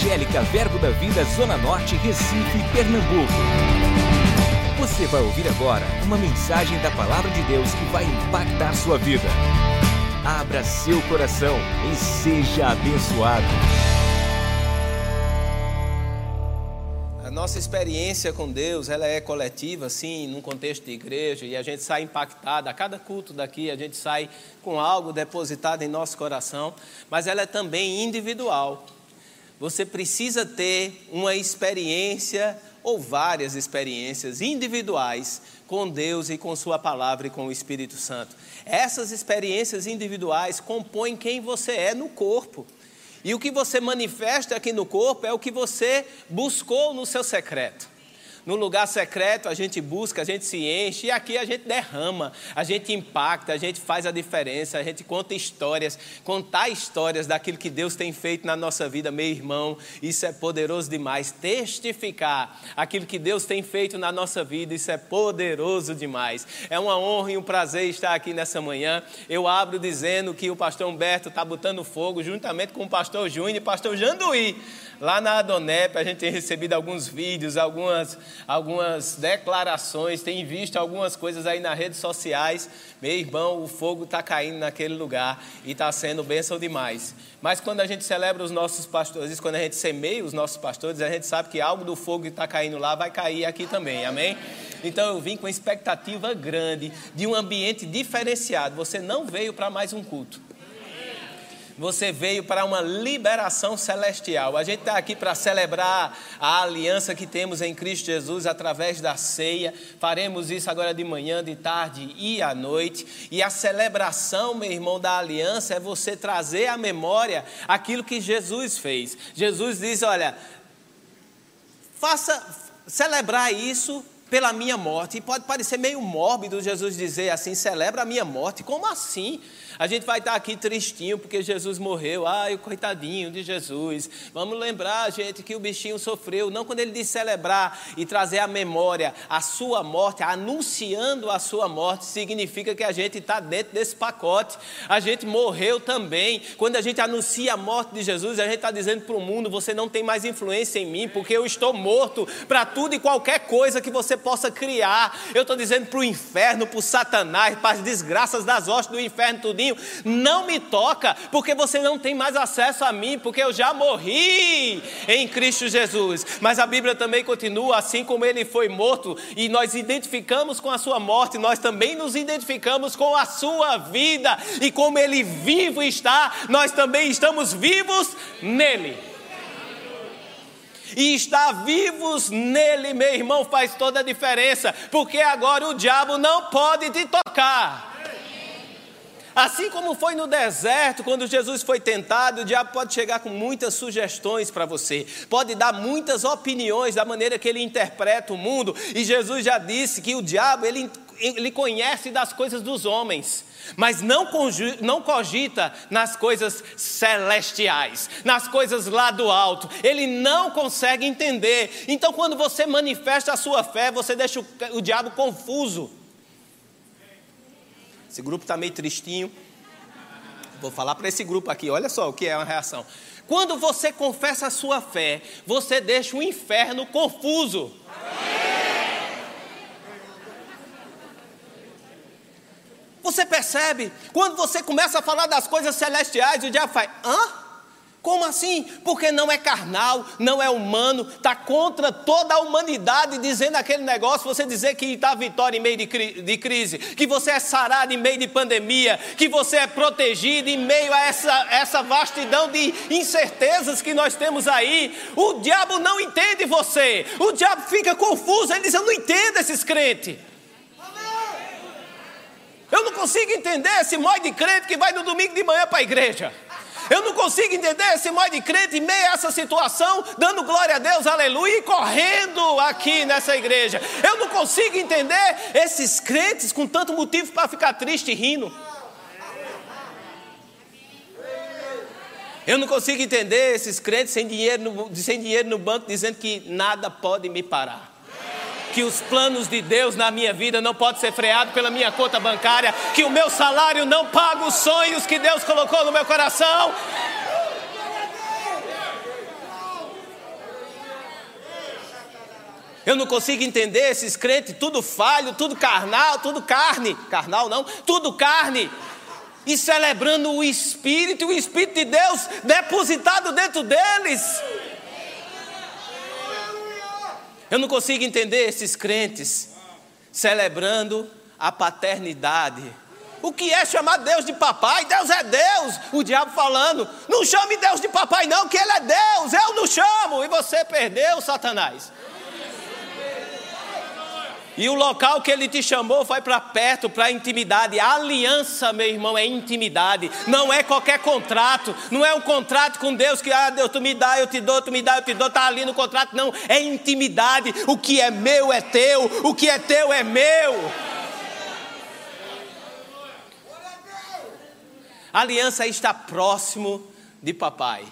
Evangélica Verbo da Vida Zona Norte, Recife, Pernambuco. Você vai ouvir agora uma mensagem da Palavra de Deus que vai impactar sua vida. Abra seu coração e seja abençoado. A nossa experiência com Deus, ela é coletiva, sim, num contexto de igreja, e a gente sai impactado. A cada culto daqui, a gente sai com algo depositado em nosso coração, mas ela é também individual. Você precisa ter uma experiência ou várias experiências individuais com Deus e com Sua palavra e com o Espírito Santo. Essas experiências individuais compõem quem você é no corpo. E o que você manifesta aqui no corpo é o que você buscou no seu secreto. No lugar secreto a gente busca, a gente se enche e aqui a gente derrama, a gente impacta, a gente faz a diferença, a gente conta histórias, contar histórias daquilo que Deus tem feito na nossa vida, meu irmão, isso é poderoso demais. Testificar aquilo que Deus tem feito na nossa vida, isso é poderoso demais. É uma honra e um prazer estar aqui nessa manhã. Eu abro dizendo que o pastor Humberto está botando fogo juntamente com o pastor Júnior e pastor Janduí Lá na Adonep a gente tem recebido alguns vídeos, algumas, algumas declarações, tem visto algumas coisas aí nas redes sociais. Meu irmão, o fogo está caindo naquele lugar e está sendo bênção demais. Mas quando a gente celebra os nossos pastores, quando a gente semeia os nossos pastores, a gente sabe que algo do fogo que está caindo lá vai cair aqui também, amém? Então eu vim com expectativa grande de um ambiente diferenciado. Você não veio para mais um culto você veio para uma liberação celestial. A gente está aqui para celebrar a aliança que temos em Cristo Jesus através da ceia. Faremos isso agora de manhã, de tarde e à noite. E a celebração, meu irmão, da aliança é você trazer à memória aquilo que Jesus fez. Jesus diz: olha, faça celebrar isso pela minha morte. E pode parecer meio mórbido Jesus dizer assim: celebra a minha morte. Como assim? A gente vai estar aqui tristinho porque Jesus morreu. Ai, o coitadinho de Jesus. Vamos lembrar, gente, que o bichinho sofreu. Não quando ele diz celebrar e trazer à memória a sua morte, anunciando a sua morte, significa que a gente está dentro desse pacote. A gente morreu também. Quando a gente anuncia a morte de Jesus, a gente está dizendo para o mundo: você não tem mais influência em mim, porque eu estou morto para tudo e qualquer coisa que você possa criar. Eu estou dizendo para o inferno, para o Satanás, para as desgraças das hostes do inferno, tudinho não me toca, porque você não tem mais acesso a mim, porque eu já morri em Cristo Jesus. Mas a Bíblia também continua, assim como ele foi morto e nós identificamos com a sua morte, nós também nos identificamos com a sua vida, e como ele vivo está, nós também estamos vivos nele. E estar vivos nele, meu irmão, faz toda a diferença, porque agora o diabo não pode te tocar. Assim como foi no deserto, quando Jesus foi tentado, o diabo pode chegar com muitas sugestões para você, pode dar muitas opiniões da maneira que ele interpreta o mundo, e Jesus já disse que o diabo ele, ele conhece das coisas dos homens, mas não, não cogita nas coisas celestiais, nas coisas lá do alto, ele não consegue entender. Então, quando você manifesta a sua fé, você deixa o, o diabo confuso. Esse grupo está meio tristinho. Vou falar para esse grupo aqui, olha só o que é uma reação. Quando você confessa a sua fé, você deixa o inferno confuso. Você percebe? Quando você começa a falar das coisas celestiais, o diabo faz: hã? Como assim? Porque não é carnal, não é humano, está contra toda a humanidade dizendo aquele negócio, você dizer que está vitória em meio de, cri de, crise, que você é sarado em meio de pandemia, que você é protegido em meio a essa, essa vastidão de incertezas que nós temos aí. O diabo não entende você, o diabo fica confuso, ele diz: Eu não entendo esses crentes. Eu não consigo entender esse mói de crente que vai no domingo de manhã para a igreja. Eu não consigo entender esse modo de crente em meio a essa situação, dando glória a Deus, aleluia, e correndo aqui nessa igreja. Eu não consigo entender esses crentes com tanto motivo para ficar triste e rindo. Eu não consigo entender esses crentes sem dinheiro, no, sem dinheiro no banco dizendo que nada pode me parar que os planos de Deus na minha vida não podem ser freados pela minha conta bancária, que o meu salário não paga os sonhos que Deus colocou no meu coração. Eu não consigo entender esses crentes, tudo falho, tudo carnal, tudo carne. Carnal não, tudo carne. E celebrando o Espírito, o Espírito de Deus depositado dentro deles. Eu não consigo entender esses crentes celebrando a paternidade. O que é chamar Deus de papai? Deus é Deus. O diabo falando: não chame Deus de papai, não, que Ele é Deus. Eu não chamo. E você perdeu, Satanás. E o local que ele te chamou foi para perto, para intimidade. A aliança, meu irmão, é intimidade. Não é qualquer contrato. Não é um contrato com Deus que, ah, Deus, tu me dá, eu te dou, tu me dá, eu te dou. Está ali no contrato. Não. É intimidade. O que é meu é teu. O que é teu é meu. A aliança é estar próximo de papai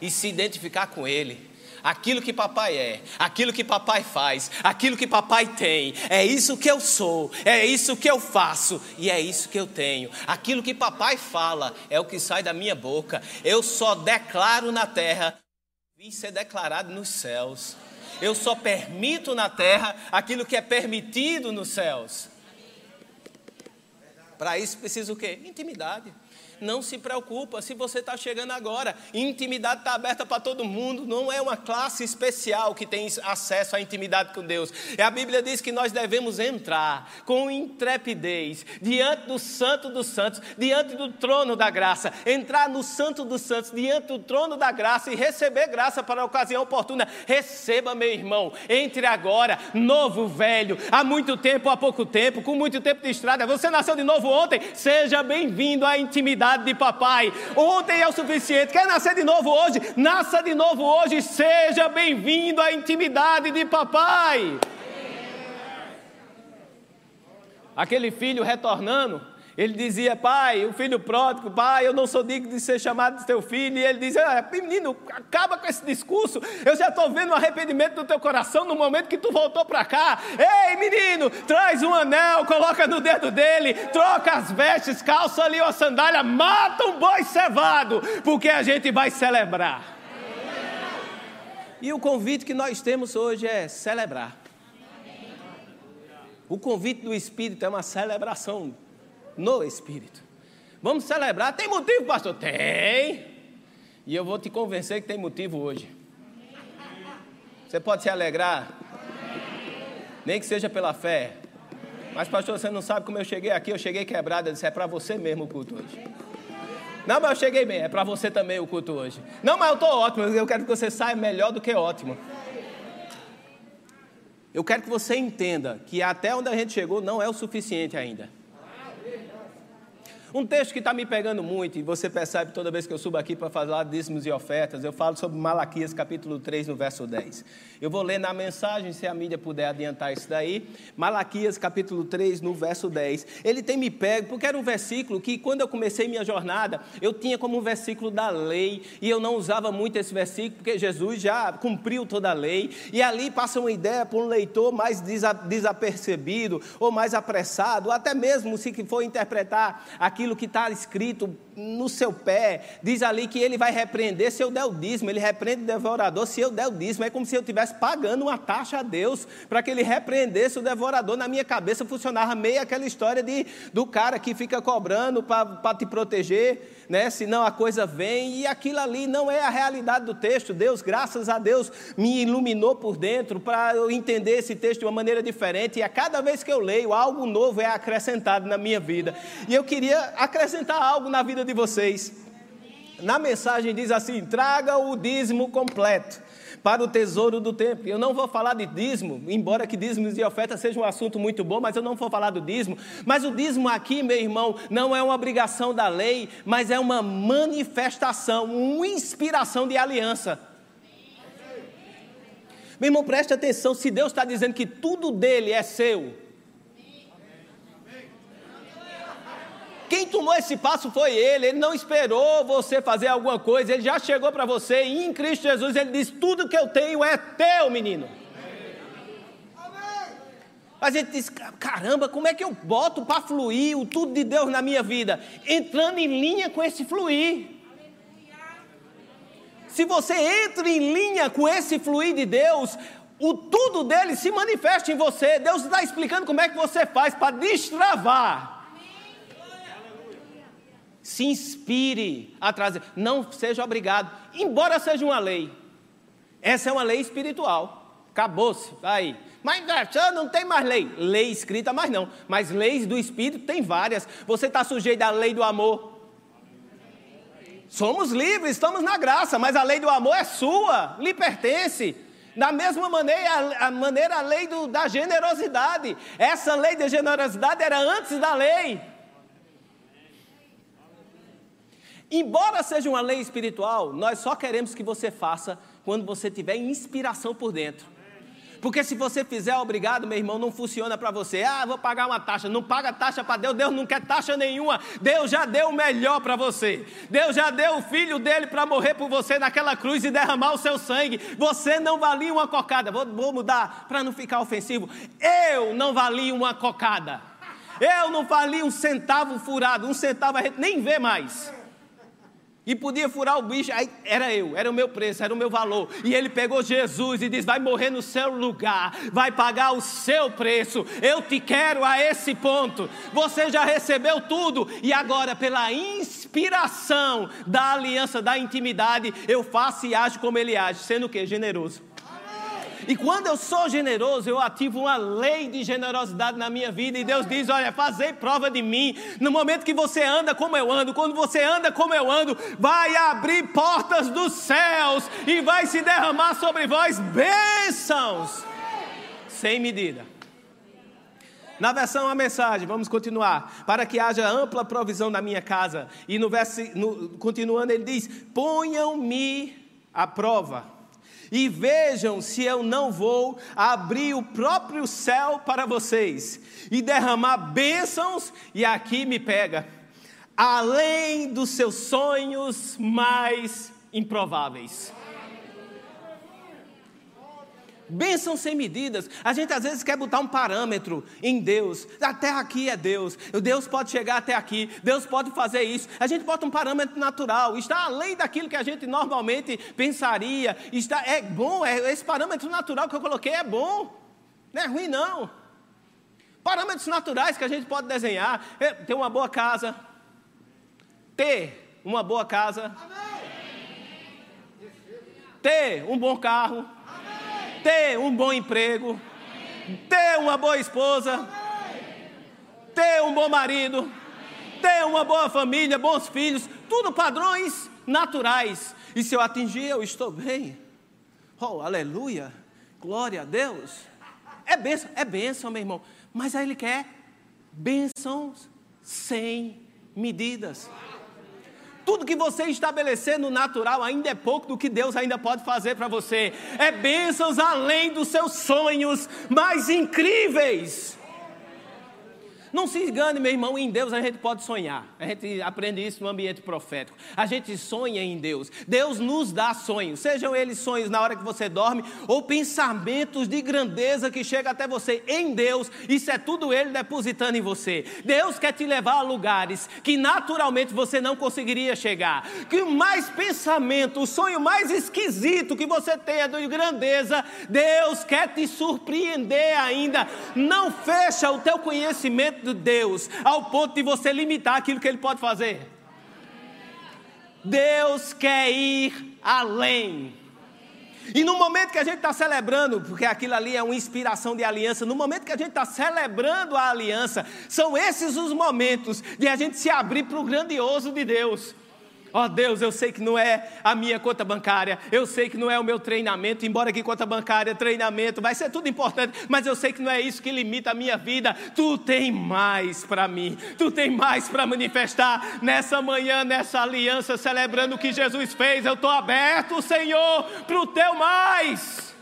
e se identificar com ele aquilo que papai é, aquilo que papai faz, aquilo que papai tem, é isso que eu sou, é isso que eu faço e é isso que eu tenho. Aquilo que papai fala é o que sai da minha boca. Eu só declaro na terra, vim ser declarado nos céus. Eu só permito na terra aquilo que é permitido nos céus. Para isso precisa o quê? Intimidade. Não se preocupa se você está chegando agora. Intimidade está aberta para todo mundo. Não é uma classe especial que tem acesso à intimidade com Deus. E a Bíblia diz que nós devemos entrar com intrepidez diante do Santo dos Santos, diante do trono da graça. Entrar no Santo dos Santos, diante do trono da graça e receber graça para a ocasião oportuna. Receba, meu irmão. Entre agora, novo, velho, há muito tempo, há pouco tempo, com muito tempo de estrada. Você nasceu de novo ontem. Seja bem-vindo à intimidade de papai. Ontem é o suficiente. Quer nascer de novo hoje? Nasça de novo hoje. Seja bem-vindo à intimidade de papai. Aquele filho retornando ele dizia, pai, o filho pródigo, pai, eu não sou digno de ser chamado de teu filho. E ele dizia, ah, menino, acaba com esse discurso. Eu já estou vendo o arrependimento do teu coração no momento que tu voltou para cá. Ei, menino, traz um anel, coloca no dedo dele, troca as vestes, calça ali uma sandália, mata um boi cevado, porque a gente vai celebrar. E o convite que nós temos hoje é celebrar. O convite do Espírito é uma celebração no Espírito. Vamos celebrar. Tem motivo, pastor? Tem. E eu vou te convencer que tem motivo hoje. Você pode se alegrar, nem que seja pela fé. Mas, pastor, você não sabe como eu cheguei aqui. Eu cheguei quebrado. Eu disse: é para você mesmo o culto hoje. Não, mas eu cheguei bem. É para você também o culto hoje. Não, mas eu estou ótimo. Eu quero que você saia melhor do que ótimo. Eu quero que você entenda que até onde a gente chegou não é o suficiente ainda. Um texto que está me pegando muito, e você percebe toda vez que eu subo aqui para falar dízimos e ofertas, eu falo sobre Malaquias capítulo 3, no verso 10. Eu vou ler na mensagem, se a mídia puder adiantar isso daí. Malaquias capítulo 3, no verso 10. Ele tem me pego, porque era um versículo que, quando eu comecei minha jornada, eu tinha como um versículo da lei, e eu não usava muito esse versículo, porque Jesus já cumpriu toda a lei, e ali passa uma ideia para um leitor mais desapercebido, ou mais apressado, ou até mesmo se for interpretar aquilo aquilo que está escrito no seu pé, diz ali que ele vai repreender se eu der o dízimo, ele repreende o devorador se eu der o dízimo. É como se eu estivesse pagando uma taxa a Deus para que ele repreendesse o devorador. Na minha cabeça funcionava meio aquela história de, do cara que fica cobrando para te proteger, né? senão a coisa vem, e aquilo ali não é a realidade do texto. Deus, graças a Deus, me iluminou por dentro para eu entender esse texto de uma maneira diferente, e a cada vez que eu leio, algo novo é acrescentado na minha vida. E eu queria acrescentar algo na vida de vocês. Na mensagem diz assim: traga o dízimo completo para o tesouro do templo. Eu não vou falar de dízimo, embora que dízimos e ofertas seja um assunto muito bom, mas eu não vou falar do dízimo. Mas o dízimo aqui, meu irmão, não é uma obrigação da lei, mas é uma manifestação, uma inspiração de aliança. Meu irmão, preste atenção: se Deus está dizendo que tudo dele é seu, Quem tomou esse passo foi ele, ele não esperou você fazer alguma coisa, ele já chegou para você e em Cristo Jesus ele diz: Tudo que eu tenho é teu, menino. A gente diz: caramba, como é que eu boto para fluir o tudo de Deus na minha vida? Entrando em linha com esse fluir. Se você entra em linha com esse fluir de Deus, o tudo dele se manifesta em você. Deus está explicando como é que você faz para destravar. Se inspire a trazer, não seja obrigado, embora seja uma lei. Essa é uma lei espiritual. Acabou-se, tá aí. Mas não tem mais lei. Lei escrita, mas não. Mas leis do Espírito tem várias. Você está sujeito à lei do amor. Somos livres, estamos na graça, mas a lei do amor é sua, lhe pertence. Da mesma maneira, a, maneira, a lei do, da generosidade. Essa lei da generosidade era antes da lei. Embora seja uma lei espiritual, nós só queremos que você faça quando você tiver inspiração por dentro. Porque se você fizer obrigado, meu irmão, não funciona para você. Ah, vou pagar uma taxa. Não paga taxa para Deus, Deus não quer taxa nenhuma. Deus já deu o melhor para você. Deus já deu o filho dele para morrer por você naquela cruz e derramar o seu sangue. Você não valia uma cocada. Vou, vou mudar para não ficar ofensivo. Eu não valia uma cocada. Eu não valia um centavo furado. Um centavo a gente nem vê mais e podia furar o bicho, aí era eu, era o meu preço, era o meu valor. E ele pegou Jesus e disse: Vai morrer no seu lugar, vai pagar o seu preço. Eu te quero a esse ponto. Você já recebeu tudo, e agora, pela inspiração da aliança, da intimidade, eu faço e ajo como ele age, sendo o que? Generoso. E quando eu sou generoso, eu ativo uma lei de generosidade na minha vida. E Deus diz: Olha, fazei prova de mim. No momento que você anda como eu ando, quando você anda como eu ando, vai abrir portas dos céus e vai se derramar sobre vós bênçãos sem medida. Na versão a mensagem, vamos continuar. Para que haja ampla provisão na minha casa. E no verso, no, continuando, ele diz: Ponham-me à prova e vejam se eu não vou abrir o próprio céu para vocês e derramar bênçãos, e aqui me pega, além dos seus sonhos mais improváveis. Bênção sem medidas. A gente às vezes quer botar um parâmetro em Deus. Até aqui é Deus. Deus pode chegar até aqui. Deus pode fazer isso. A gente bota um parâmetro natural. Está além daquilo que a gente normalmente pensaria. Está, é bom. É, esse parâmetro natural que eu coloquei é bom. Não é ruim, não. Parâmetros naturais que a gente pode desenhar. É ter uma boa casa. Ter uma boa casa. Ter um bom carro ter um bom emprego, ter uma boa esposa, ter um bom marido, ter uma boa família, bons filhos, tudo padrões naturais. E se eu atingir, eu estou bem. Oh, aleluia! Glória a Deus. É bênção, é bênção, meu irmão. Mas aí ele quer bênçãos sem medidas. Tudo que você estabelecer no natural ainda é pouco do que Deus ainda pode fazer para você. É bênçãos além dos seus sonhos mais incríveis. Não se engane, meu irmão, em Deus a gente pode sonhar. A gente aprende isso no ambiente profético. A gente sonha em Deus. Deus nos dá sonhos, sejam eles sonhos na hora que você dorme ou pensamentos de grandeza que chegam até você em Deus. Isso é tudo Ele depositando em você. Deus quer te levar a lugares que naturalmente você não conseguiria chegar. Que o mais pensamento, o sonho mais esquisito que você tenha de grandeza, Deus quer te surpreender ainda. Não fecha o teu conhecimento de Deus ao ponto de você limitar aquilo que Ele pode fazer. Deus quer ir além. E no momento que a gente está celebrando, porque aquilo ali é uma inspiração de aliança, no momento que a gente está celebrando a aliança, são esses os momentos de a gente se abrir para o grandioso de Deus. Ó oh Deus, eu sei que não é a minha conta bancária, eu sei que não é o meu treinamento, embora que conta bancária, treinamento, vai ser tudo importante, mas eu sei que não é isso que limita a minha vida. Tu tem mais para mim, tu tem mais para manifestar nessa manhã, nessa aliança, celebrando o que Jesus fez. Eu estou aberto, Senhor, para o teu mais.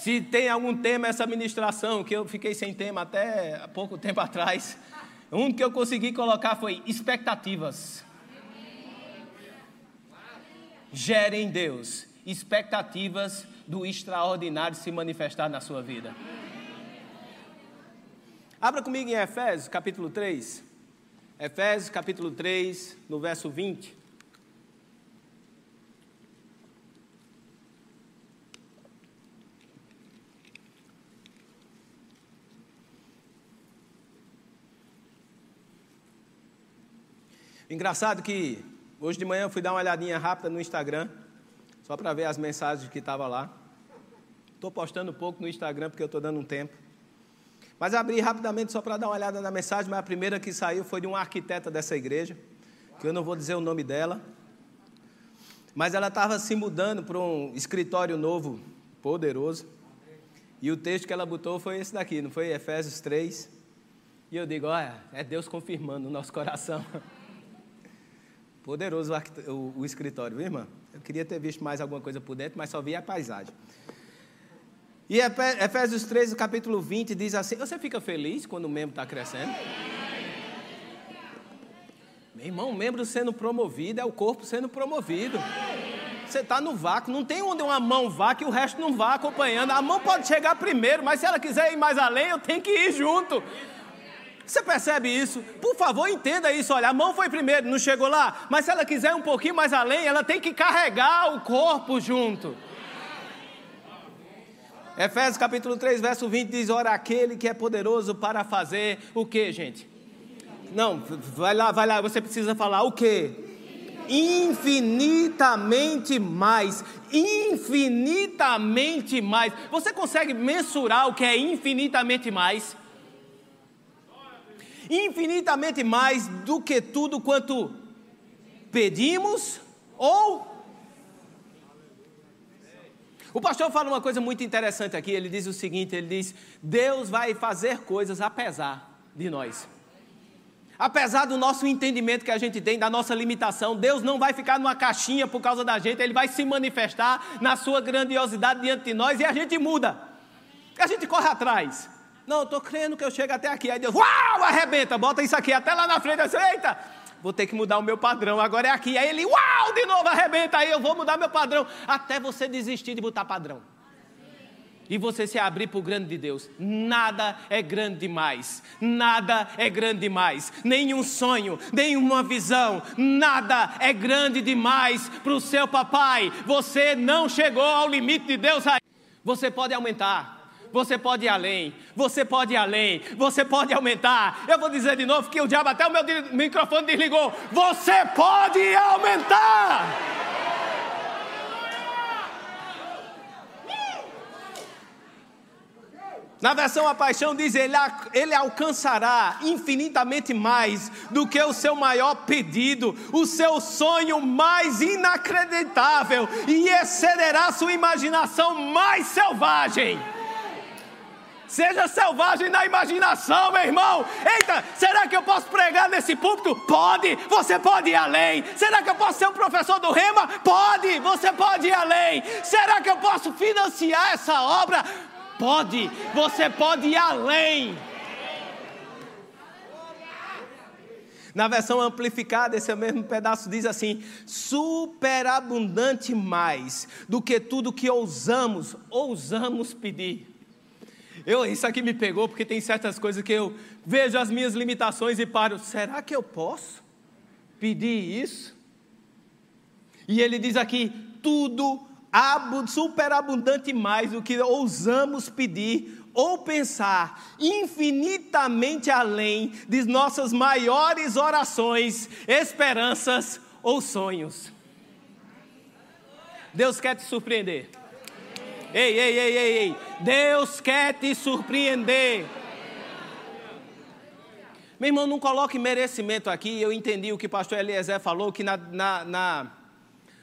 Se tem algum tema essa ministração, que eu fiquei sem tema até há pouco tempo atrás, um que eu consegui colocar foi expectativas. Gere em Deus expectativas do extraordinário se manifestar na sua vida. Abra comigo em Efésios capítulo 3. Efésios capítulo 3, no verso 20. Engraçado que hoje de manhã eu fui dar uma olhadinha rápida no Instagram, só para ver as mensagens que estavam lá. Estou postando pouco no Instagram porque eu estou dando um tempo. Mas abri rapidamente só para dar uma olhada na mensagem, mas a primeira que saiu foi de uma arquiteta dessa igreja, que eu não vou dizer o nome dela. Mas ela estava se mudando para um escritório novo, poderoso. E o texto que ela botou foi esse daqui, não foi Efésios 3. E eu digo, olha, é Deus confirmando o nosso coração. Poderoso o, o, escritório, viu, irmã? Eu queria ter visto mais alguma coisa por dentro, mas só vi a paisagem. E Efésios 3, capítulo 20, diz assim: Você fica feliz quando o membro está crescendo? Meu irmão, o membro sendo promovido é o corpo sendo promovido. Você está no vácuo, não tem onde uma mão vá que o resto não vá acompanhando. A mão pode chegar primeiro, mas se ela quiser ir mais além, eu tenho que ir junto. Você percebe isso? Por favor, entenda isso. Olha, a mão foi primeiro, não chegou lá, mas se ela quiser um pouquinho mais além, ela tem que carregar o corpo junto. Efésios capítulo 3, verso 20 diz: Ora, aquele que é poderoso para fazer o que, gente? Não, vai lá, vai lá, você precisa falar o que? Infinitamente mais, infinitamente mais. Você consegue mensurar o que é infinitamente mais? Infinitamente mais do que tudo quanto pedimos ou. O pastor fala uma coisa muito interessante aqui. Ele diz o seguinte: ele diz, Deus vai fazer coisas apesar de nós. Apesar do nosso entendimento que a gente tem, da nossa limitação, Deus não vai ficar numa caixinha por causa da gente, Ele vai se manifestar na sua grandiosidade diante de nós e a gente muda. A gente corre atrás. Não, estou crendo que eu chego até aqui. Aí Deus, uau, arrebenta, bota isso aqui até lá na frente. Eu disse, eita, vou ter que mudar o meu padrão, agora é aqui. Aí ele, uau, de novo arrebenta, aí eu vou mudar meu padrão. Até você desistir de botar padrão. E você se abrir para o grande de Deus. Nada é grande demais. Nada é grande demais. Nenhum sonho, nenhuma visão. Nada é grande demais para o seu papai. Você não chegou ao limite de Deus aí. Você pode aumentar você pode ir além, você pode ir além, você pode aumentar. Eu vou dizer de novo que o diabo até o meu microfone desligou. Você pode aumentar. Na versão A Paixão diz: ele, ele alcançará infinitamente mais do que o seu maior pedido, o seu sonho mais inacreditável, e excederá sua imaginação mais selvagem. Seja selvagem na imaginação, meu irmão. Eita, será que eu posso pregar nesse púlpito? Pode, você pode ir além. Será que eu posso ser um professor do Rema? Pode, você pode ir além. Será que eu posso financiar essa obra? Pode, você pode ir além. Na versão amplificada, esse mesmo pedaço diz assim: superabundante mais do que tudo que ousamos, ousamos pedir. Eu, isso aqui me pegou porque tem certas coisas que eu vejo as minhas limitações e paro. Será que eu posso pedir isso? E ele diz aqui: tudo superabundante mais do que ousamos pedir ou pensar, infinitamente além de nossas maiores orações, esperanças ou sonhos. Deus quer te surpreender. Ei, ei, ei, ei, ei. Deus quer te surpreender. Meu irmão, não coloque merecimento aqui. Eu entendi o que o pastor Eliezer falou, que na, na, na,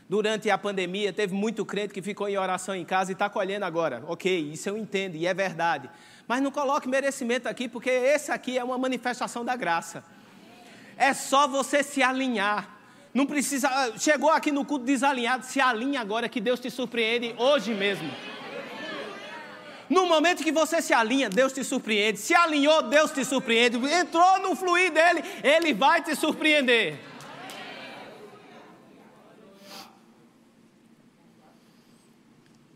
durante a pandemia teve muito crente que ficou em oração em casa e está colhendo agora. Ok, isso eu entendo e é verdade. Mas não coloque merecimento aqui, porque esse aqui é uma manifestação da graça. É só você se alinhar. Não precisa. Chegou aqui no culto desalinhado, se alinha agora que Deus te surpreende hoje mesmo. No momento que você se alinha, Deus te surpreende. Se alinhou, Deus te surpreende. Entrou no fluir dele, ele vai te surpreender.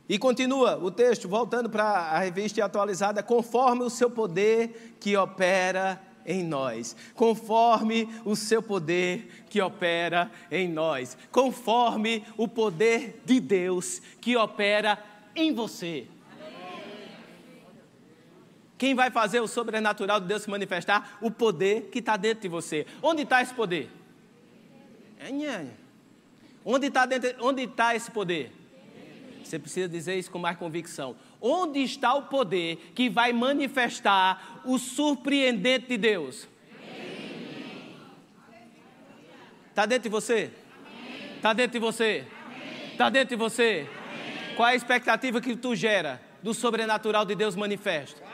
E continua o texto, voltando para a revista atualizada, conforme o seu poder que opera em nós, conforme o seu poder que opera em nós, conforme o poder de Deus que opera em você. Quem vai fazer o sobrenatural de Deus se manifestar? O poder que está dentro de você. Onde está esse poder? Onde está onde tá esse poder? Você precisa dizer isso com mais convicção. Onde está o poder que vai manifestar o surpreendente de Deus? Está dentro de você? Está dentro de você? Está dentro de você? Qual é a expectativa que tu gera do sobrenatural de Deus manifesto?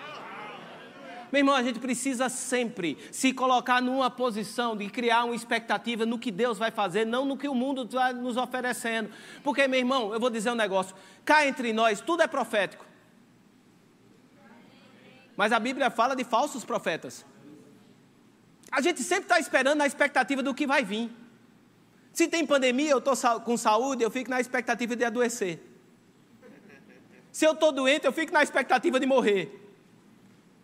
Meu irmão, a gente precisa sempre se colocar numa posição de criar uma expectativa no que Deus vai fazer, não no que o mundo está nos oferecendo. Porque, meu irmão, eu vou dizer um negócio: cá entre nós, tudo é profético. Mas a Bíblia fala de falsos profetas. A gente sempre está esperando na expectativa do que vai vir. Se tem pandemia, eu estou com saúde, eu fico na expectativa de adoecer. Se eu estou doente, eu fico na expectativa de morrer.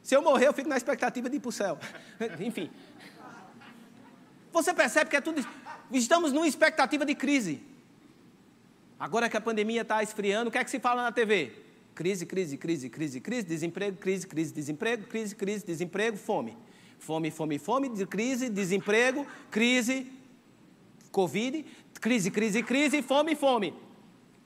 Se eu morrer, eu fico na expectativa de ir para o céu. Enfim. Você percebe que é tudo. Estamos numa expectativa de crise. Agora que a pandemia está esfriando, o que é que se fala na TV? Crise, crise, crise, crise, crise, desemprego, crise, crise, desemprego, crise, crise, desemprego, fome. Fome, fome, fome, crise, desemprego, crise, Covid, crise, crise, crise, fome, fome.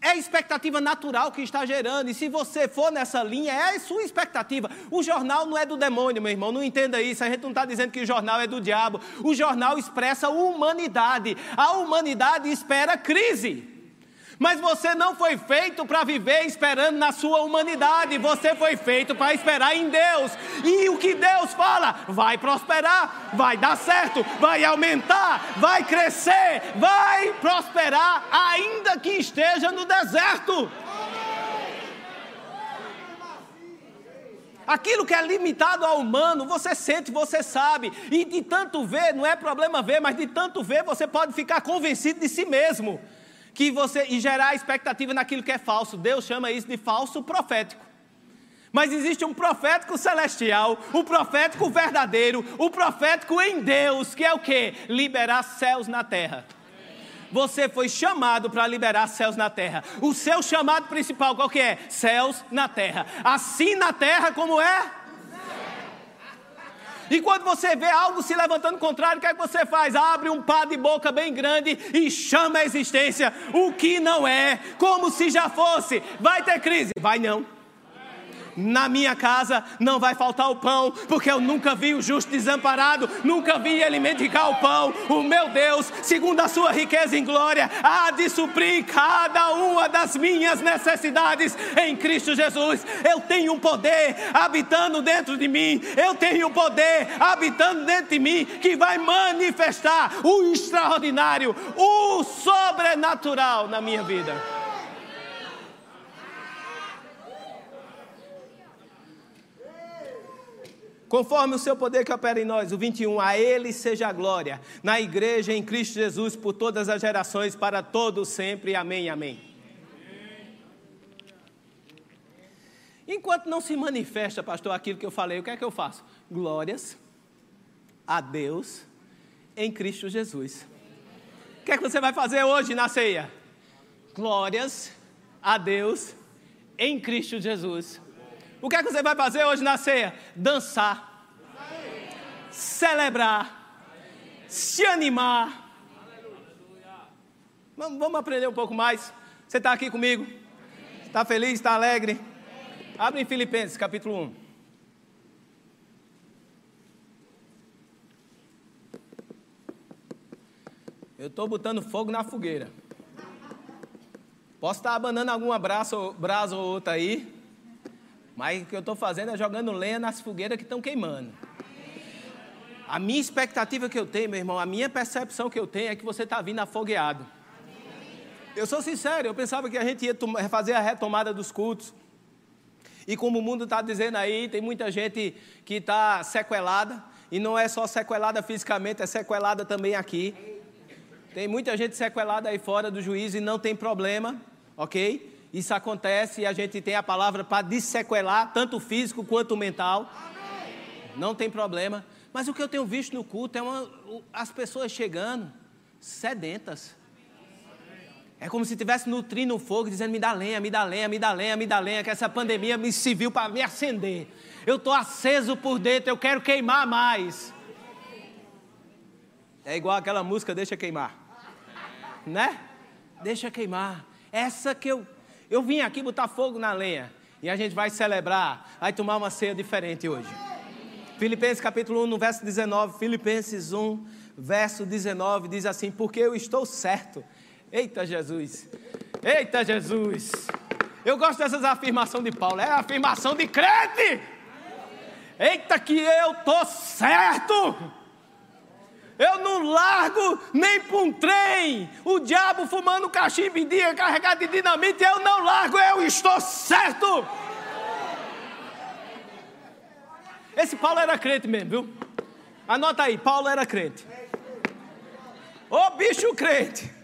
É a expectativa natural que está gerando. E se você for nessa linha, é a sua expectativa. O jornal não é do demônio, meu irmão. Não entenda isso. A gente não está dizendo que o jornal é do diabo. O jornal expressa humanidade. A humanidade espera crise. Mas você não foi feito para viver esperando na sua humanidade, você foi feito para esperar em Deus. E o que Deus fala? Vai prosperar, vai dar certo, vai aumentar, vai crescer, vai prosperar, ainda que esteja no deserto. Aquilo que é limitado ao humano, você sente, você sabe. E de tanto ver, não é problema ver, mas de tanto ver, você pode ficar convencido de si mesmo que você e gerar expectativa naquilo que é falso. Deus chama isso de falso profético. Mas existe um profético celestial, o profético verdadeiro, o profético em Deus, que é o que? Liberar céus na terra. Você foi chamado para liberar céus na terra. O seu chamado principal qual que é? Céus na terra. Assim na terra como é e quando você vê algo se levantando contrário, o que é que você faz? Abre um pá de boca bem grande e chama a existência o que não é, como se já fosse. Vai ter crise? Vai não na minha casa não vai faltar o pão, porque eu nunca vi o justo desamparado, nunca vi ele mendigar o pão. O meu Deus, segundo a sua riqueza em glória, há de suprir cada uma das minhas necessidades em Cristo Jesus. Eu tenho um poder habitando dentro de mim, eu tenho um poder habitando dentro de mim que vai manifestar o extraordinário, o sobrenatural na minha vida. Conforme o seu poder que opera em nós, o 21, a Ele seja a glória, na igreja em Cristo Jesus, por todas as gerações, para todos sempre. Amém, amém. Enquanto não se manifesta, pastor, aquilo que eu falei, o que é que eu faço? Glórias a Deus em Cristo Jesus. O que é que você vai fazer hoje na ceia? Glórias a Deus em Cristo Jesus. O que é que você vai fazer hoje na ceia? Dançar, celebrar, se animar. Vamos aprender um pouco mais. Você está aqui comigo? Está feliz? Está alegre? Abre em Filipenses capítulo 1. Eu estou botando fogo na fogueira. Posso estar abanando alguma brasa ou outra aí, mas o que eu estou fazendo é jogando lenha nas fogueiras que estão queimando. A minha expectativa que eu tenho, meu irmão, a minha percepção que eu tenho é que você está vindo afogueado. Eu sou sincero, eu pensava que a gente ia fazer a retomada dos cultos. E como o mundo está dizendo aí, tem muita gente que está sequelada. E não é só sequelada fisicamente, é sequelada também aqui. Tem muita gente sequelada aí fora do juízo e não tem problema, ok? Isso acontece e a gente tem a palavra para dissequelar, tanto físico quanto mental. Não tem problema. Mas o que eu tenho visto no culto é uma, as pessoas chegando sedentas. É como se estivesse nutrindo o fogo, dizendo: me dá lenha, me dá lenha, me dá lenha, me dá lenha, que essa pandemia me serviu para me acender. Eu estou aceso por dentro, eu quero queimar mais. É igual aquela música, deixa queimar. né? Deixa queimar. Essa que eu eu vim aqui botar fogo na lenha e a gente vai celebrar, vai tomar uma ceia diferente hoje. Filipenses capítulo 1, no verso 19, Filipenses 1, verso 19 diz assim: "Porque eu estou certo". Eita Jesus. Eita Jesus. Eu gosto dessas afirmações de Paulo, é afirmação de crente. Eita que eu tô certo. Eu não largo nem para um trem. O diabo fumando cachimbo em dia, carregado de dinamite, eu não largo, eu estou certo. Esse Paulo era crente mesmo, viu? Anota aí, Paulo era crente. Ô bicho crente.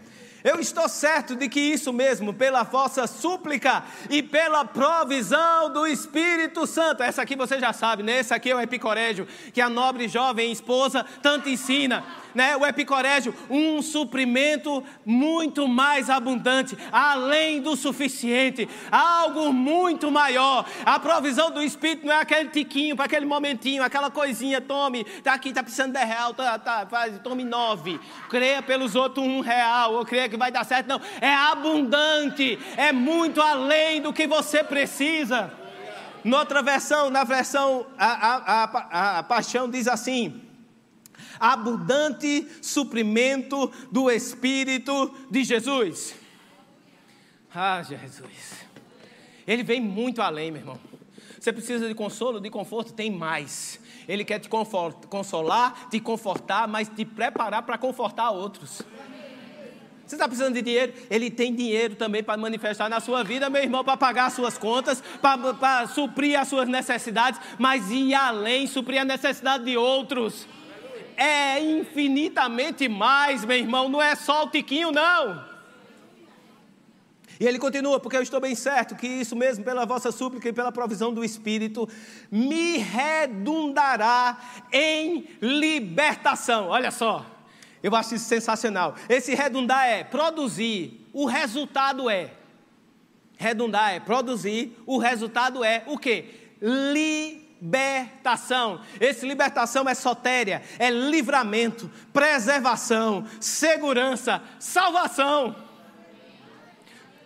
Eu estou certo de que isso mesmo, pela vossa súplica e pela provisão do Espírito Santo. Essa aqui você já sabe, né? Esse aqui é o epicorégio que a nobre jovem esposa tanto ensina né, o epicorégio, um suprimento muito mais abundante, além do suficiente, algo muito maior. A provisão do Espírito não é aquele tiquinho para aquele momentinho, aquela coisinha, tome, tá aqui, tá precisando de real, tá, tá, faz, tome nove, creia pelos outros um real, ou creia que vai dar certo, não, é abundante, é muito além do que você precisa. Noutra versão, na versão, a, a, a, a paixão diz assim: abundante suprimento do Espírito de Jesus. Ah, Jesus. Ele vem muito além, meu irmão. Você precisa de consolo, de conforto, tem mais. Ele quer te consolar, te confortar, mas te preparar para confortar outros. Você está precisando de dinheiro? Ele tem dinheiro também para manifestar na sua vida, meu irmão, para pagar as suas contas, para, para suprir as suas necessidades, mas ir além, suprir a necessidade de outros é infinitamente mais, meu irmão, não é só o tiquinho, não. E ele continua, porque eu estou bem certo que isso mesmo, pela vossa súplica e pela provisão do Espírito, me redundará em libertação. Olha só, eu acho isso sensacional. Esse redundar é produzir, o resultado é. Redundar é produzir, o resultado é o? Libertação libertação. Esse libertação é sotéria, é livramento, preservação, segurança, salvação.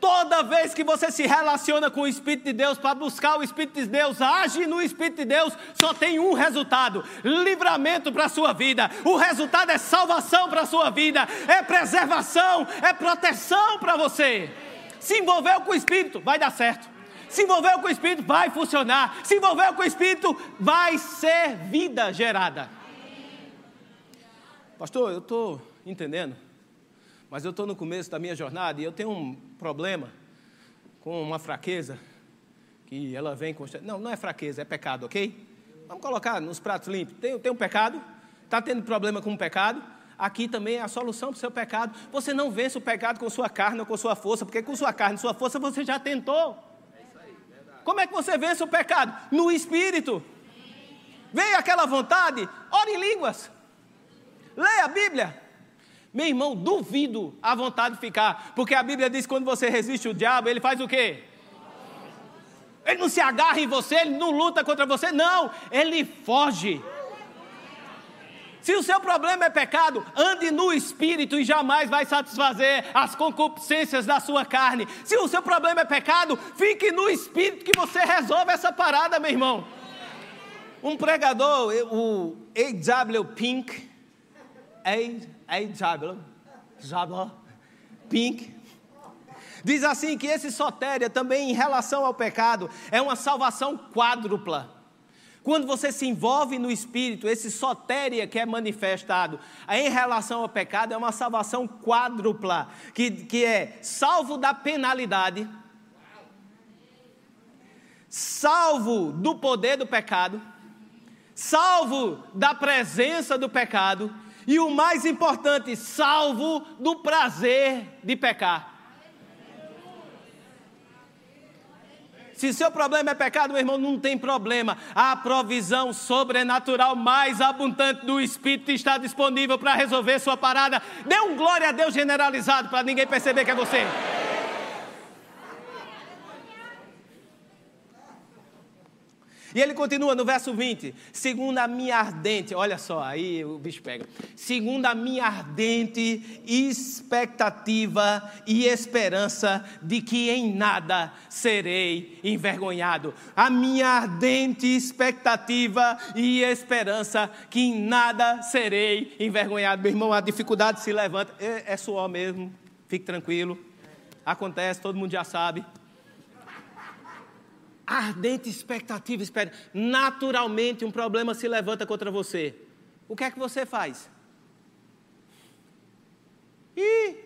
Toda vez que você se relaciona com o Espírito de Deus para buscar o Espírito de Deus, age no Espírito de Deus, só tem um resultado: livramento para a sua vida. O resultado é salvação para a sua vida, é preservação, é proteção para você. Se envolveu com o Espírito, vai dar certo. Se envolveu com o Espírito, vai funcionar. Se envolveu com o Espírito, vai ser vida gerada. Pastor, eu estou entendendo, mas eu estou no começo da minha jornada e eu tenho um problema com uma fraqueza que ela vem com. Não, não é fraqueza, é pecado, ok? Vamos colocar nos pratos limpos. Tem, tem um pecado, está tendo problema com o um pecado, aqui também é a solução para o seu pecado. Você não vence o pecado com sua carne ou com sua força, porque com sua carne e sua força você já tentou. Como é que você vence o pecado? No espírito. Veio aquela vontade, ore em línguas. Leia a Bíblia. Meu irmão, duvido a vontade de ficar, porque a Bíblia diz que quando você resiste o diabo, ele faz o quê? Ele não se agarra em você, ele não luta contra você, não, ele foge. Se o seu problema é pecado, ande no espírito e jamais vai satisfazer as concupiscências da sua carne. Se o seu problema é pecado, fique no espírito que você resolve essa parada, meu irmão. Um pregador, o A.W. Pink, A.W. Pink, diz assim que esse sotéria também em relação ao pecado é uma salvação quádrupla. Quando você se envolve no Espírito, esse sotéria que é manifestado em relação ao pecado é uma salvação quádrupla, que, que é salvo da penalidade, salvo do poder do pecado, salvo da presença do pecado e o mais importante, salvo do prazer de pecar. Se seu problema é pecado, meu irmão, não tem problema. A provisão sobrenatural mais abundante do Espírito está disponível para resolver sua parada. Dê um glória a Deus generalizado para ninguém perceber que é você. E ele continua no verso 20: segundo a minha ardente, olha só, aí o bicho pega. Segundo a minha ardente expectativa e esperança de que em nada serei envergonhado. A minha ardente expectativa e esperança que em nada serei envergonhado. Meu irmão, a dificuldade se levanta, é, é suor mesmo, fique tranquilo. Acontece, todo mundo já sabe ardente expectativa, espera. Naturalmente um problema se levanta contra você. O que é que você faz? E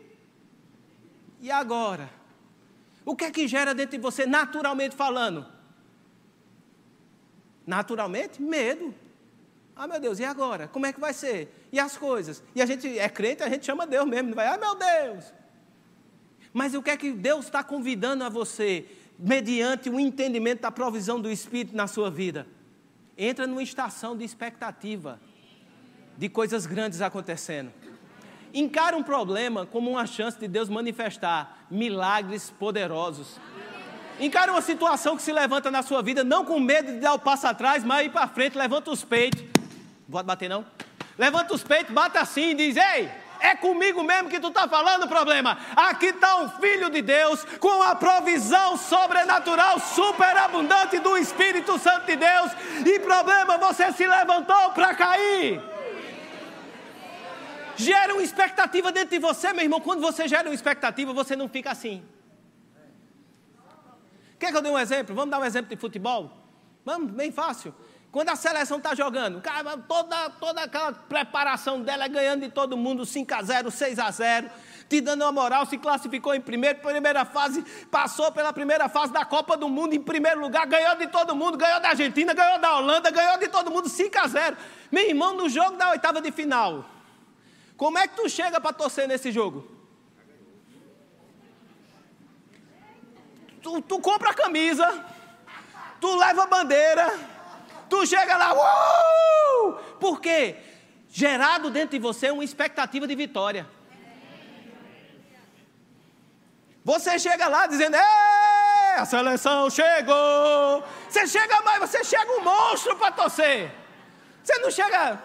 e agora? O que é que gera dentro de você naturalmente falando? Naturalmente, medo. Ah, meu Deus, e agora? Como é que vai ser? E as coisas? E a gente é crente, a gente chama Deus mesmo, não vai, ah, meu Deus. Mas o que é que Deus está convidando a você? Mediante o entendimento da provisão do Espírito na sua vida. Entra numa estação de expectativa de coisas grandes acontecendo. Encara um problema como uma chance de Deus manifestar milagres poderosos. Encara uma situação que se levanta na sua vida, não com medo de dar o passo atrás, mas ir para frente, levanta os peitos. Pode bater não? Levanta os peitos, bata assim e diz: Ei, é comigo mesmo que tu está falando, problema. Aqui está o Filho de Deus com a provisão sobrenatural, superabundante do Espírito Santo de Deus. E problema, você se levantou para cair. Gera uma expectativa dentro de você, meu irmão. Quando você gera uma expectativa, você não fica assim. Quer que eu dê um exemplo? Vamos dar um exemplo de futebol? Vamos, bem fácil. Quando a seleção está jogando, cara, toda, toda aquela preparação dela é ganhando de todo mundo 5 a 0 6 a 0 te dando uma moral, se classificou em primeiro, primeira fase, passou pela primeira fase da Copa do Mundo em primeiro lugar, ganhou de todo mundo, ganhou da Argentina, ganhou da Holanda, ganhou de todo mundo 5 a 0 Meu irmão, no jogo da oitava de final, como é que tu chega para torcer nesse jogo? Tu, tu compra a camisa, tu leva a bandeira, Tu chega lá, uh! por quê? Gerado dentro de você uma expectativa de vitória. Você chega lá dizendo, a seleção chegou. Você chega mais, você chega um monstro para torcer. Você não chega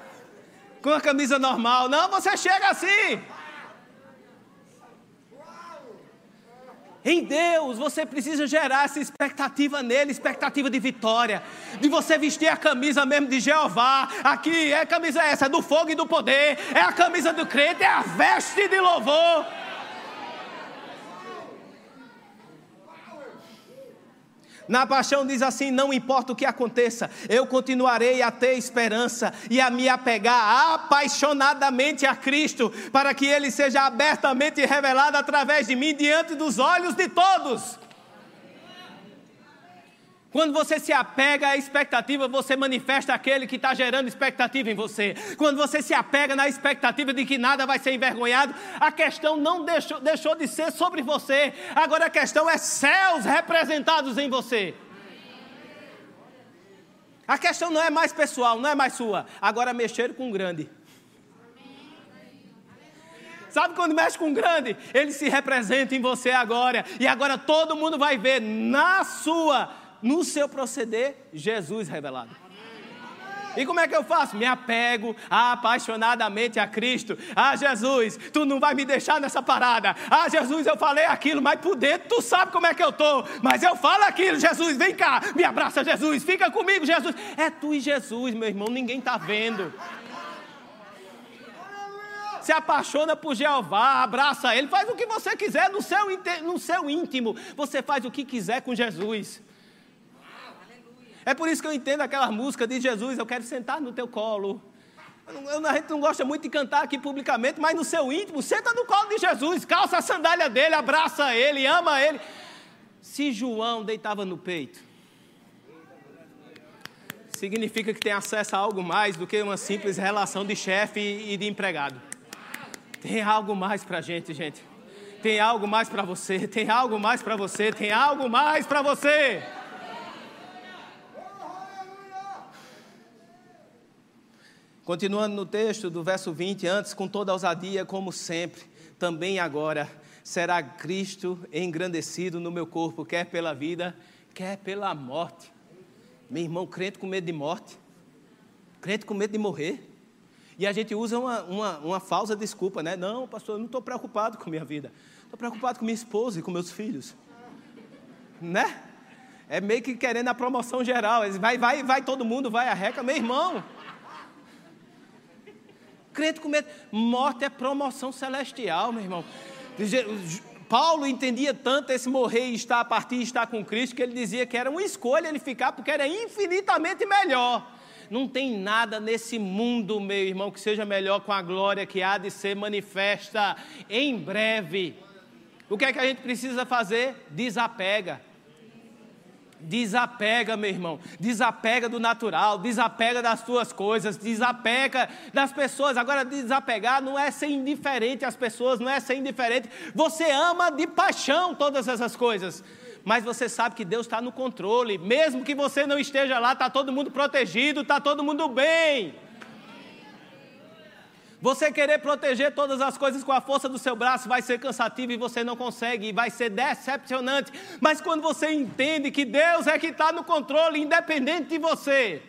com a camisa normal, não, você chega assim. Em Deus, você precisa gerar essa expectativa nele, expectativa de vitória, de você vestir a camisa mesmo de Jeová. Aqui é a camisa essa, é do fogo e do poder, é a camisa do crente, é a veste de louvor. Na paixão diz assim: não importa o que aconteça, eu continuarei a ter esperança e a me apegar apaixonadamente a Cristo, para que Ele seja abertamente revelado através de mim diante dos olhos de todos. Quando você se apega à expectativa, você manifesta aquele que está gerando expectativa em você. Quando você se apega na expectativa de que nada vai ser envergonhado, a questão não deixou, deixou de ser sobre você. Agora a questão é céus representados em você. A questão não é mais pessoal, não é mais sua. Agora mexer com o grande. Sabe quando mexe com o grande? Ele se representa em você agora. E agora todo mundo vai ver na sua no seu proceder, Jesus revelado. E como é que eu faço? Me apego apaixonadamente a Cristo. Ah, Jesus, tu não vai me deixar nessa parada. Ah, Jesus, eu falei aquilo, mas por dentro tu sabe como é que eu tô. Mas eu falo aquilo, Jesus, vem cá, me abraça, Jesus, fica comigo, Jesus. É tu e Jesus, meu irmão, ninguém está vendo. Se apaixona por Jeová, abraça Ele, faz o que você quiser no seu, no seu íntimo. Você faz o que quiser com Jesus. É por isso que eu entendo aquela música de Jesus, eu quero sentar no teu colo. Eu, a gente não gosta muito de cantar aqui publicamente, mas no seu íntimo, senta no colo de Jesus, calça a sandália dele, abraça ele, ama ele. Se João deitava no peito, significa que tem acesso a algo mais do que uma simples relação de chefe e de empregado. Tem algo mais para gente, gente. Tem algo mais para você, tem algo mais para você, tem algo mais para você. Continuando no texto do verso 20, antes com toda ousadia, como sempre, também agora será Cristo engrandecido no meu corpo, quer pela vida, quer pela morte. Meu irmão, crente com medo de morte, crente com medo de morrer. E a gente usa uma, uma, uma falsa desculpa, né? Não, pastor, eu não estou preocupado com minha vida. Estou preocupado com minha esposa e com meus filhos. Né? É meio que querendo a promoção geral. Vai, vai, vai todo mundo, vai arreca. Meu irmão, crente com medo. Morte é promoção celestial, meu irmão. Paulo entendia tanto esse morrer e estar a partir e estar com Cristo que ele dizia que era uma escolha ele ficar porque era infinitamente melhor. Não tem nada nesse mundo, meu irmão, que seja melhor com a glória que há de ser manifesta em breve. O que é que a gente precisa fazer? Desapega. Desapega, meu irmão. Desapega do natural, desapega das tuas coisas, desapega das pessoas. Agora, desapegar não é ser indiferente às pessoas, não é ser indiferente. Você ama de paixão todas essas coisas. Mas você sabe que Deus está no controle. Mesmo que você não esteja lá, está todo mundo protegido, está todo mundo bem. Você querer proteger todas as coisas com a força do seu braço vai ser cansativo e você não consegue, e vai ser decepcionante. Mas quando você entende que Deus é que está no controle, independente de você.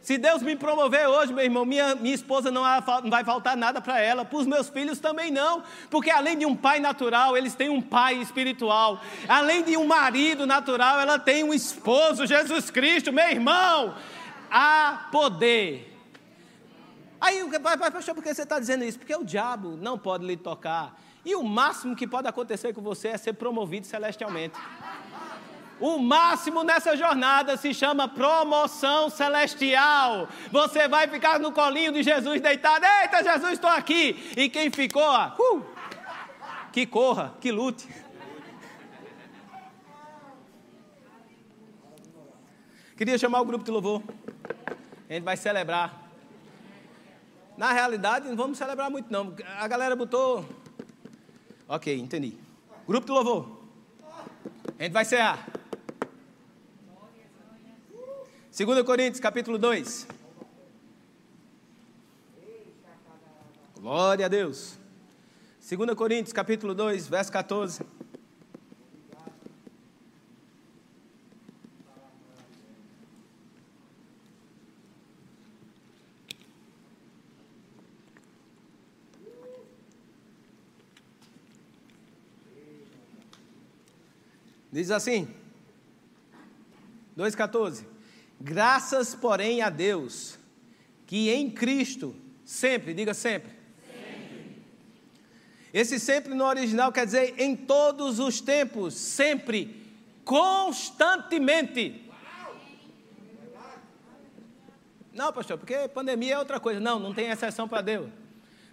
Se Deus me promover hoje, meu irmão, minha, minha esposa não vai faltar nada para ela, para os meus filhos também não, porque além de um pai natural, eles têm um pai espiritual, além de um marido natural, ela tem um esposo, Jesus Cristo, meu irmão, há poder Aí, pastor, por que você está dizendo isso? Porque o diabo não pode lhe tocar. E o máximo que pode acontecer com você é ser promovido celestialmente. O máximo nessa jornada se chama promoção celestial. Você vai ficar no colinho de Jesus deitado. Eita, Jesus, estou aqui. E quem ficou, uh, que corra, que lute. Queria chamar o grupo de louvor. A gente vai celebrar. Na realidade, não vamos celebrar muito, não. A galera botou. Ok, entendi. Grupo de louvor. A gente vai cear. 2 Coríntios, capítulo 2. Glória a Deus. 2 Coríntios, capítulo 2, verso 14. Diz assim, 2,14: Graças, porém, a Deus, que em Cristo, sempre, diga sempre. Esse sempre no original quer dizer em todos os tempos, sempre, constantemente. Não, pastor, porque pandemia é outra coisa. Não, não tem exceção para Deus.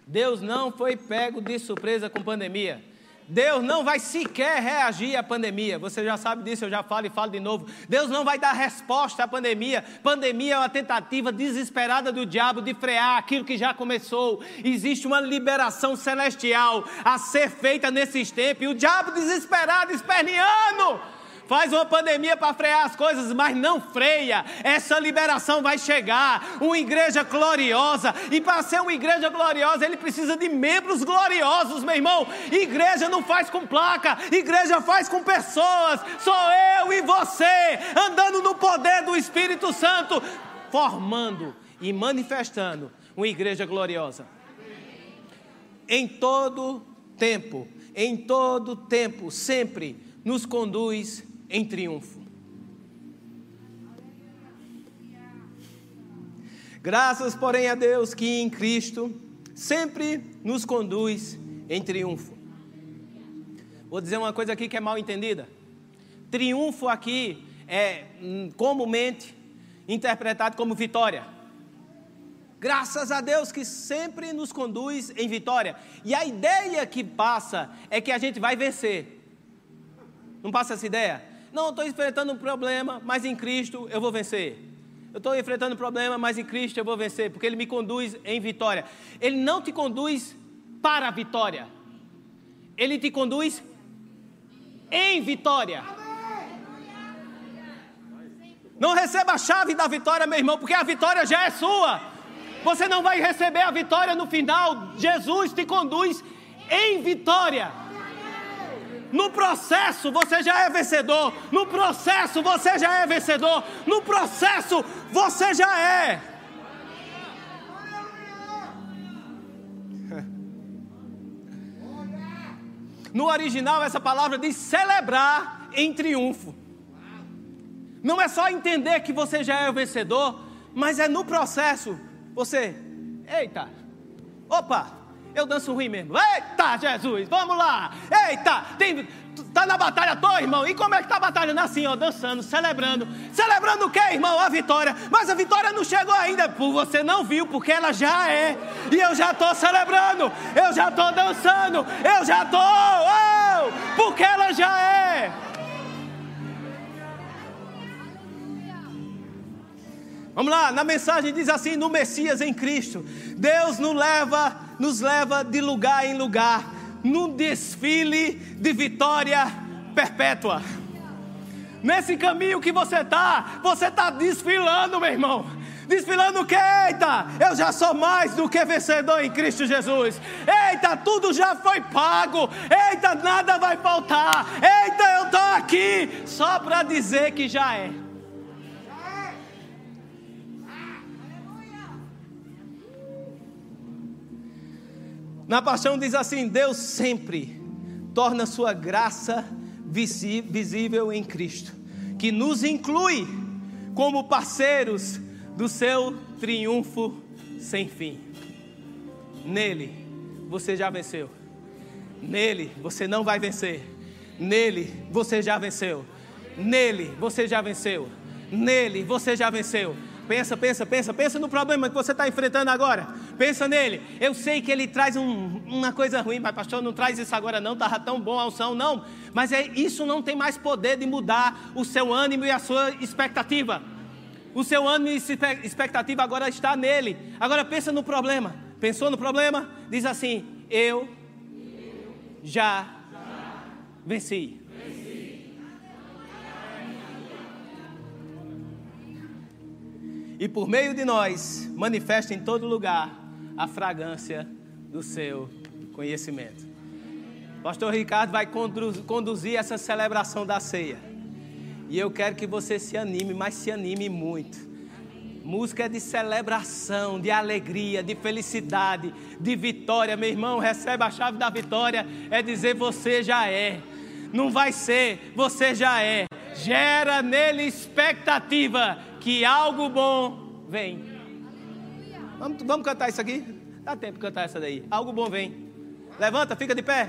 Deus não foi pego de surpresa com pandemia. Deus não vai sequer reagir à pandemia. Você já sabe disso, eu já falo e falo de novo. Deus não vai dar resposta à pandemia. Pandemia é uma tentativa desesperada do diabo de frear aquilo que já começou. Existe uma liberação celestial a ser feita nesses tempos. E o diabo desesperado, esperneando faz uma pandemia para frear as coisas, mas não freia. Essa liberação vai chegar. Uma igreja gloriosa, e para ser uma igreja gloriosa, ele precisa de membros gloriosos, meu irmão. Igreja não faz com placa, igreja faz com pessoas. Sou eu e você andando no poder do Espírito Santo, formando e manifestando uma igreja gloriosa. Em todo tempo, em todo tempo, sempre nos conduz em triunfo. Graças, porém, a Deus que em Cristo sempre nos conduz em triunfo. Vou dizer uma coisa aqui que é mal entendida. Triunfo aqui é hum, comumente interpretado como vitória. Graças a Deus que sempre nos conduz em vitória. E a ideia que passa é que a gente vai vencer. Não passa essa ideia? Não, estou enfrentando um problema, mas em Cristo eu vou vencer. Eu estou enfrentando um problema, mas em Cristo eu vou vencer, porque Ele me conduz em vitória. Ele não te conduz para a vitória, Ele te conduz em vitória. Não receba a chave da vitória, meu irmão, porque a vitória já é sua. Você não vai receber a vitória no final. Jesus te conduz em vitória. No processo você já é vencedor. No processo você já é vencedor. No processo você já é. No original, essa palavra diz celebrar em triunfo. Não é só entender que você já é o vencedor, mas é no processo. Você, eita, opa, eu danço ruim mesmo. Eita, Jesus, vamos lá. Eita, tem, tá na batalha toda, irmão. E como é que tá batalhando assim, ó, dançando, celebrando. Celebrando o quê, irmão? A vitória. Mas a vitória não chegou ainda. Você não viu, porque ela já é. E eu já tô celebrando. Eu já tô dançando. Eu já tô, oh, porque ela já é. Vamos lá, na mensagem diz assim: no Messias em Cristo, Deus nos leva, nos leva de lugar em lugar, num desfile de vitória perpétua. Nesse caminho que você está, você está desfilando, meu irmão. Desfilando o que? Eita, eu já sou mais do que vencedor em Cristo Jesus. Eita, tudo já foi pago. Eita, nada vai faltar. Eita, eu estou aqui só para dizer que já é. Na paixão diz assim: Deus sempre torna sua graça visível em Cristo, que nos inclui como parceiros do seu triunfo sem fim. Nele você já venceu. Nele você não vai vencer. Nele você já venceu. Nele você já venceu. Nele você já venceu. Pensa, pensa, pensa, pensa no problema que você está enfrentando agora. Pensa nele. Eu sei que ele traz um, uma coisa ruim, mas pastor, não traz isso agora não, estava tão bom a unção, não. Mas é, isso não tem mais poder de mudar o seu ânimo e a sua expectativa. O seu ânimo e expectativa agora está nele. Agora pensa no problema. Pensou no problema? Diz assim: Eu já venci. E por meio de nós manifesta em todo lugar a fragrância do seu conhecimento. Pastor Ricardo vai conduzir essa celebração da ceia. E eu quero que você se anime, mas se anime muito. Música é de celebração, de alegria, de felicidade, de vitória. Meu irmão, recebe a chave da vitória, é dizer você já é. Não vai ser, você já é. Gera nele expectativa que algo bom vem. Vamos, vamos cantar isso aqui? Dá tempo de cantar essa daí. Algo bom vem. Levanta, fica de pé.